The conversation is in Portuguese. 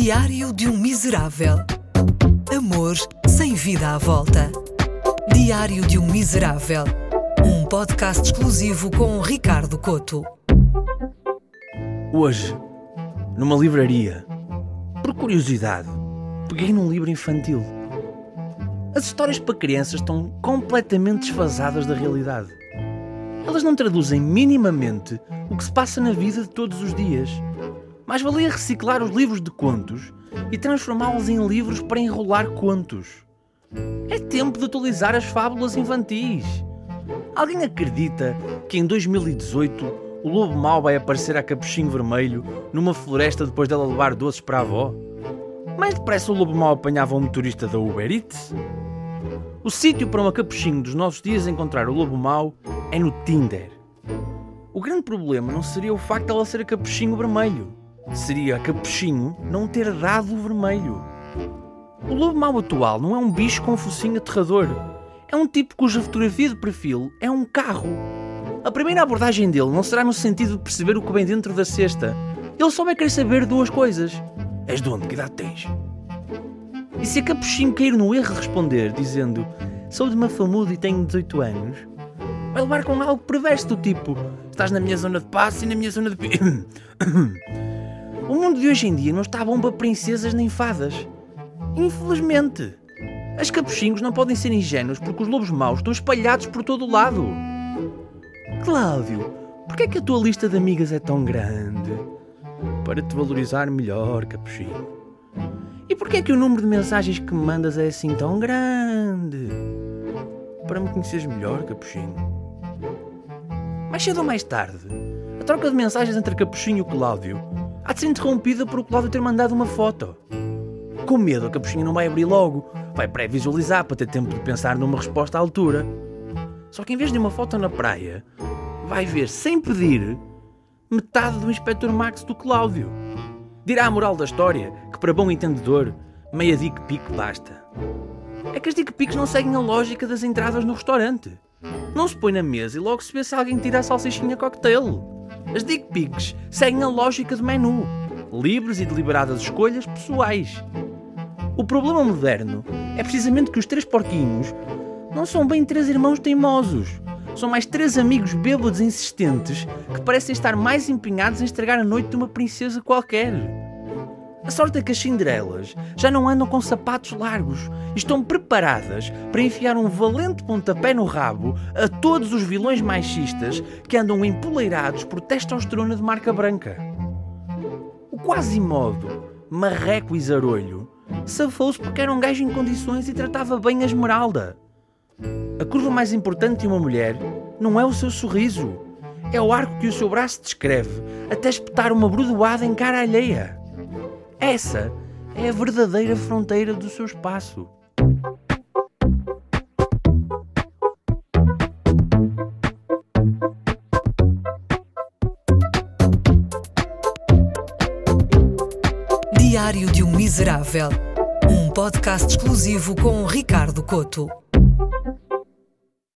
Diário de um Miserável. Amor sem vida à volta. Diário de um Miserável. Um podcast exclusivo com Ricardo Coto. Hoje, numa livraria, por curiosidade, peguei num livro infantil. As histórias para crianças estão completamente desfasadas da realidade. Elas não traduzem minimamente o que se passa na vida de todos os dias. Mais valia reciclar os livros de contos e transformá-los em livros para enrolar contos. É tempo de atualizar as fábulas infantis. Alguém acredita que em 2018 o lobo mau vai aparecer a capuchinho vermelho numa floresta depois dela levar doces para a avó? Mais depressa o lobo mau apanhava um motorista da Uber Eats? O sítio para uma capuchinho dos nossos dias encontrar o lobo mau é no Tinder. O grande problema não seria o facto de ela ser a capuchinho vermelho seria a Capuchinho não ter dado o vermelho. O lobo mau atual não é um bicho com um focinho aterrador. É um tipo cuja fotografia de perfil é um carro. A primeira abordagem dele não será no sentido de perceber o que vem dentro da cesta. Ele só vai querer saber duas coisas. És de onde? Que idade tens? E se a Capuchinho cair no erro responder, dizendo Sou de Mafamudo e tenho 18 anos, vai levar com algo perverso do tipo Estás na minha zona de passe e na minha zona de... O mundo de hoje em dia não está bom para princesas nem fadas. Infelizmente. As capuchinhos não podem ser ingênuos porque os lobos maus estão espalhados por todo o lado. Cláudio, porquê é que a tua lista de amigas é tão grande? Para te valorizar melhor, capuchinho. E porquê é que o número de mensagens que me mandas é assim tão grande? Para me conheceres melhor, capuchinho. Mais cedo ou mais tarde, a troca de mensagens entre Capuchinho e Cláudio há de ser interrompida por o Cláudio ter mandado uma foto. Com medo, a capuchinha não vai abrir logo, vai pré-visualizar para ter tempo de pensar numa resposta à altura. Só que em vez de uma foto na praia, vai ver, sem pedir, metade do Inspector Max do Cláudio. Dirá a moral da história que, para bom entendedor, meia dick pic basta. É que as dick pics não seguem a lógica das entradas no restaurante. Não se põe na mesa e logo se vê se alguém tira a salsichinha cocktail. As dick pics seguem a lógica do menu, livres e deliberadas escolhas pessoais. O problema moderno é precisamente que os três porquinhos não são bem três irmãos teimosos. São mais três amigos bêbados insistentes que parecem estar mais empenhados em estragar a noite de uma princesa qualquer. A sorte é que as Cinderelas já não andam com sapatos largos e estão preparadas para enfiar um valente pontapé no rabo a todos os vilões machistas que andam empoleirados por testosterona de marca branca. O quase modo, marreco e zarolho, safou-se porque era um gajo em condições e tratava bem a esmeralda. A curva mais importante de uma mulher não é o seu sorriso, é o arco que o seu braço descreve até espetar uma brudoada em cara alheia. Essa é a verdadeira fronteira do seu espaço. Diário de um Miserável. Um podcast exclusivo com Ricardo Coto.